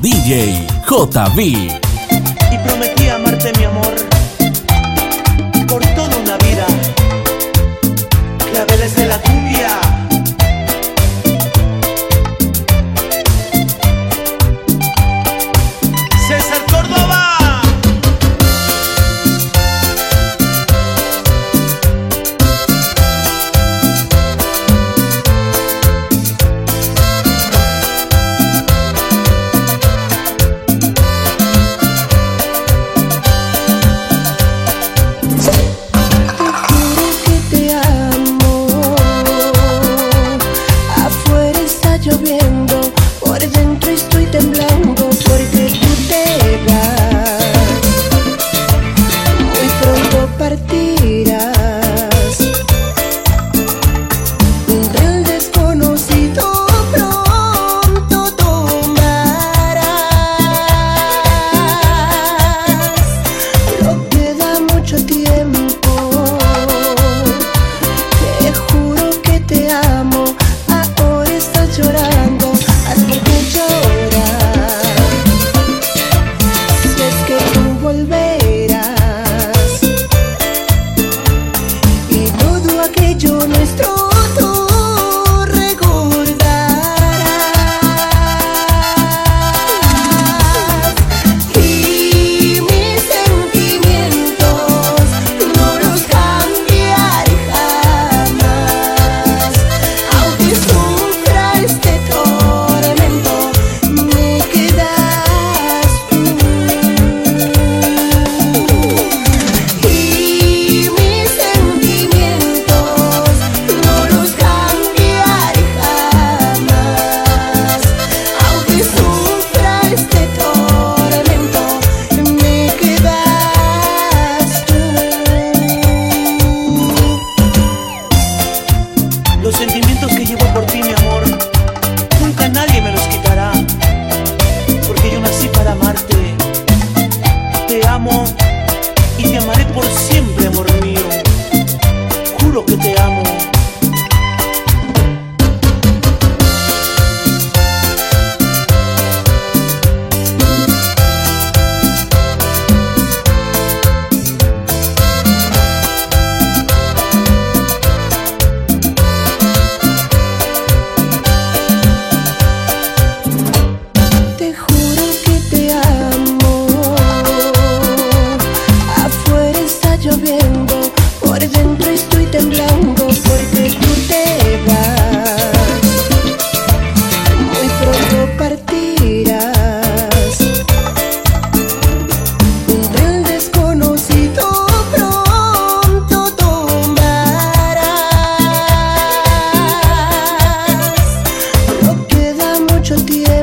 DJ JB. Y prometí amarte mi amor mucho tiempo.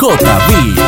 JB.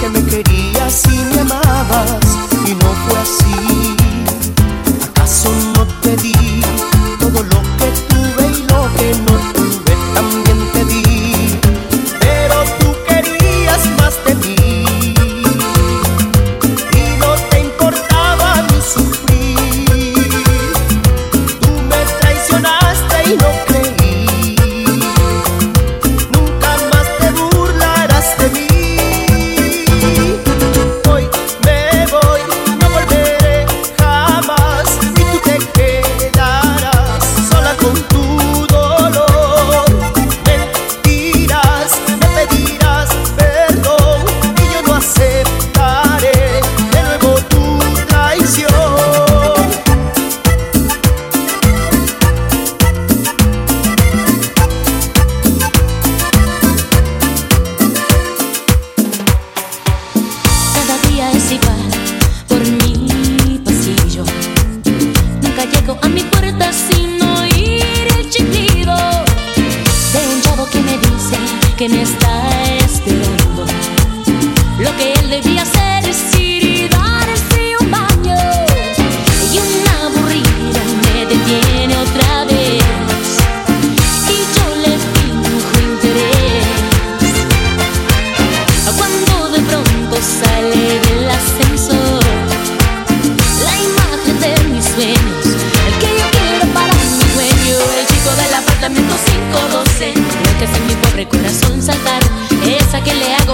que me querías y me amabas y no fue así. ¿Acaso no te di todo lo que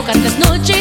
pocas las noches.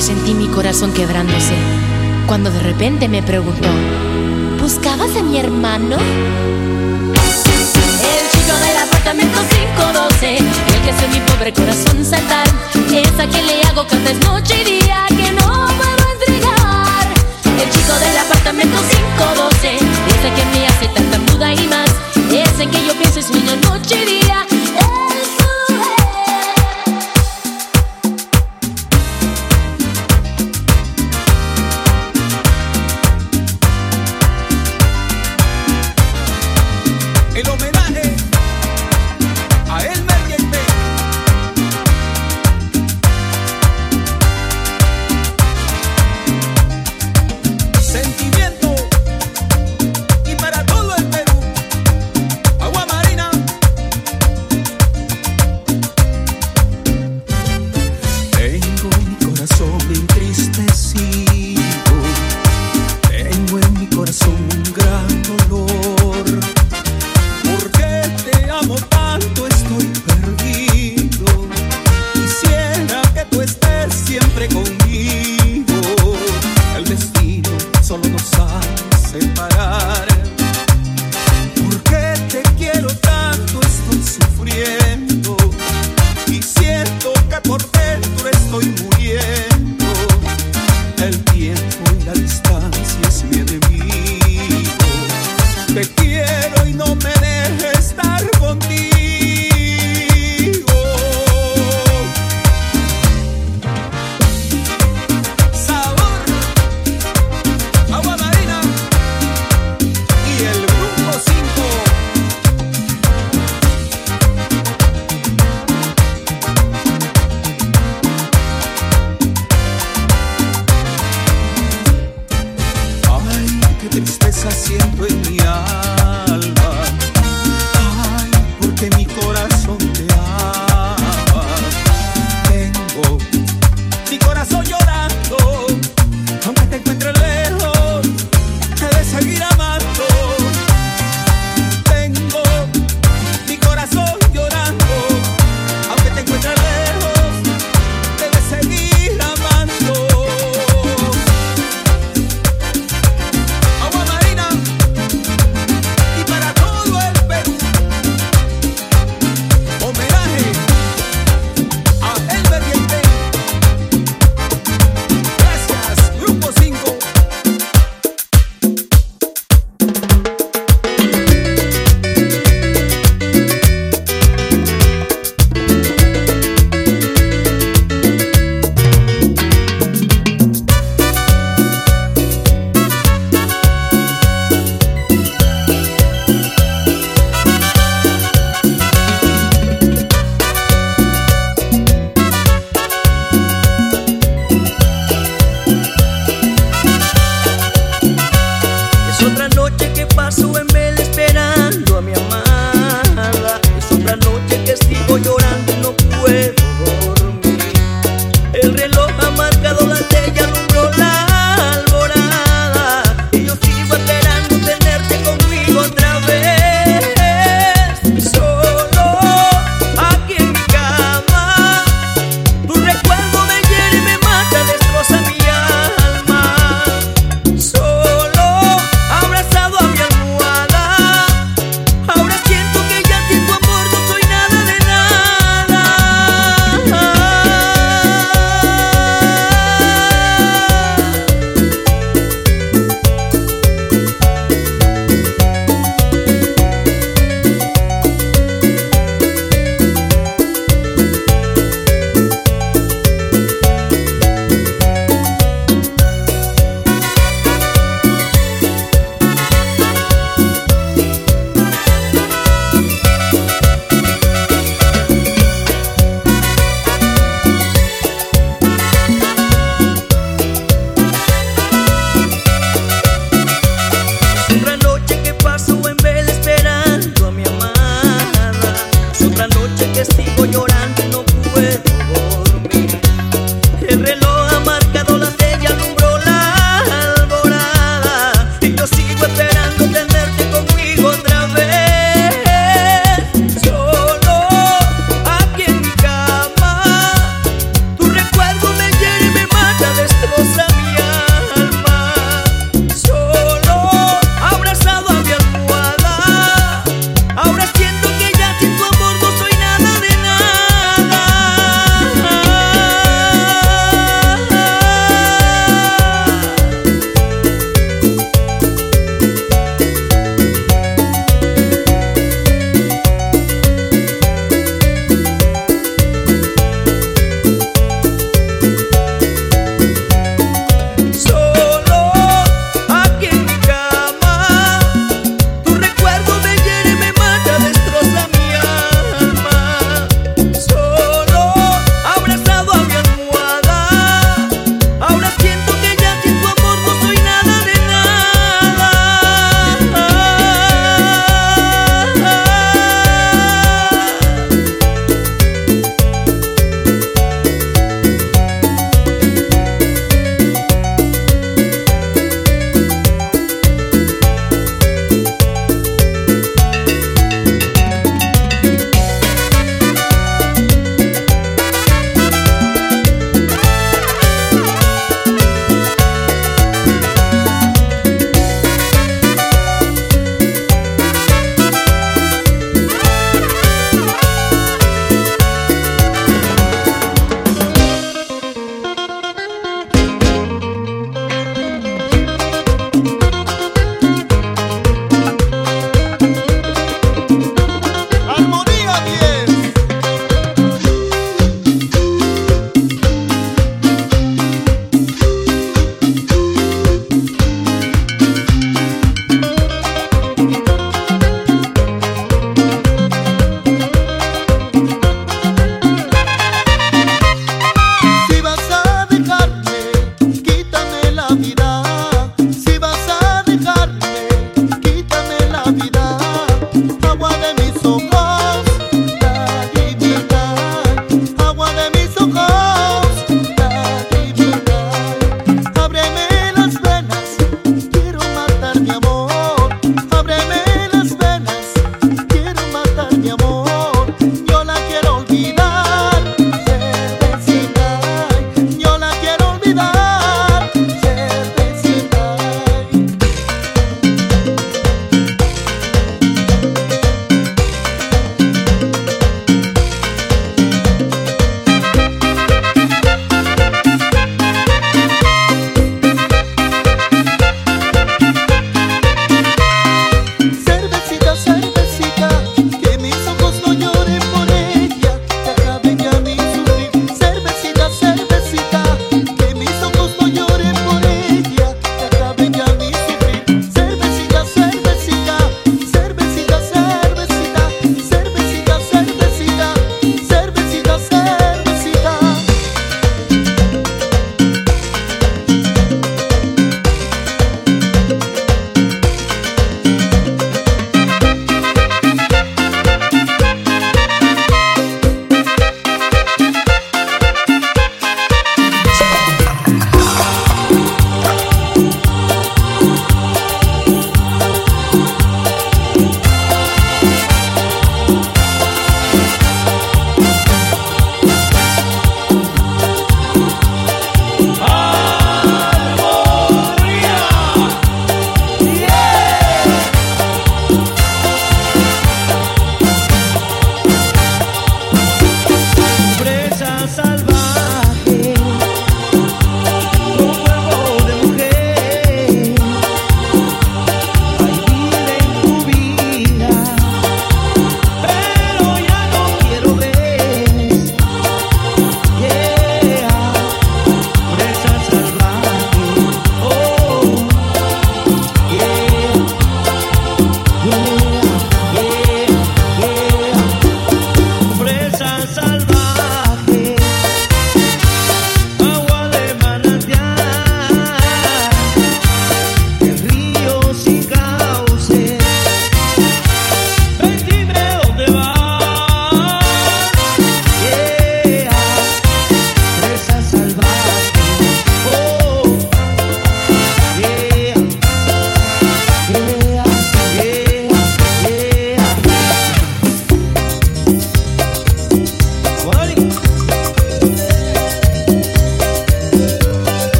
sentí mi corazón quebrándose, cuando de repente me preguntó, ¿buscabas a mi hermano? El chico del apartamento 512, el que hace mi pobre corazón saltar, es a quien le hago cantes noche y día que no puedo entregar. El chico del apartamento 512, es a quien me hace tanta muda y más, es que yo pienso y sueño noche y día.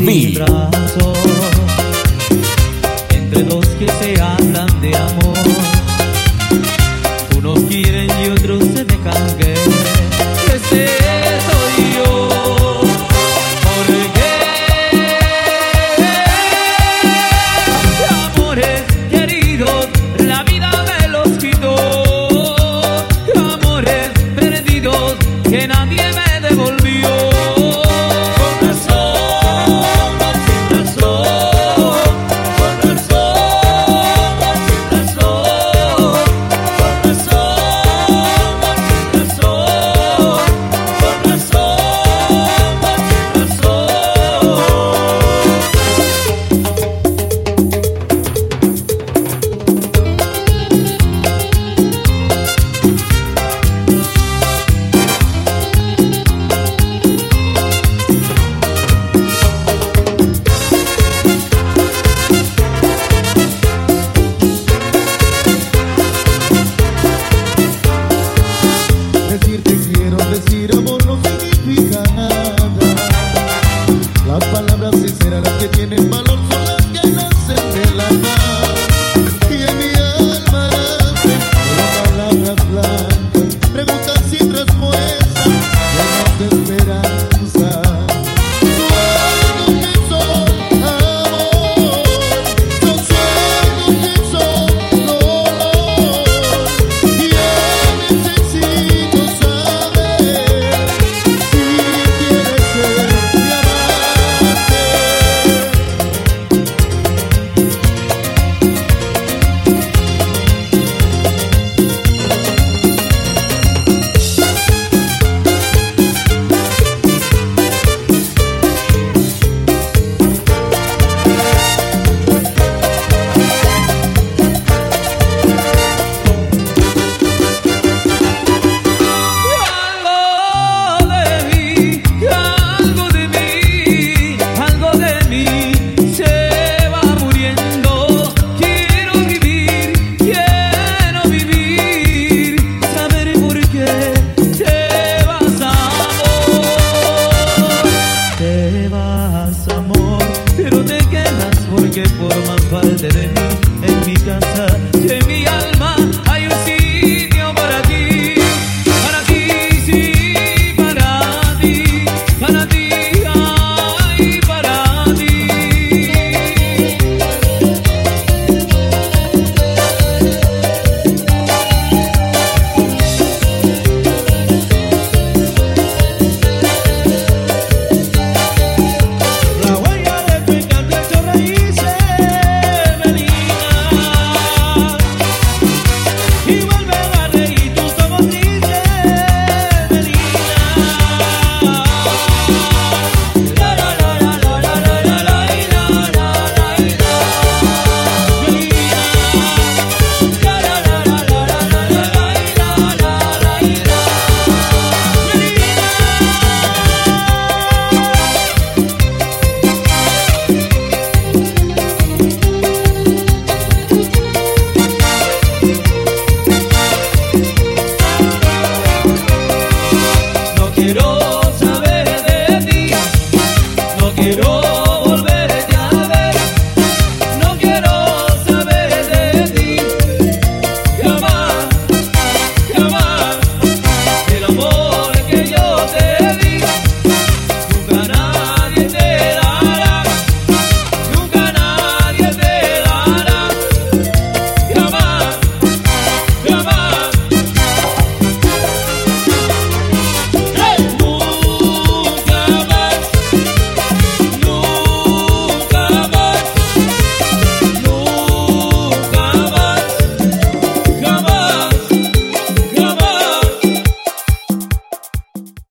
Entre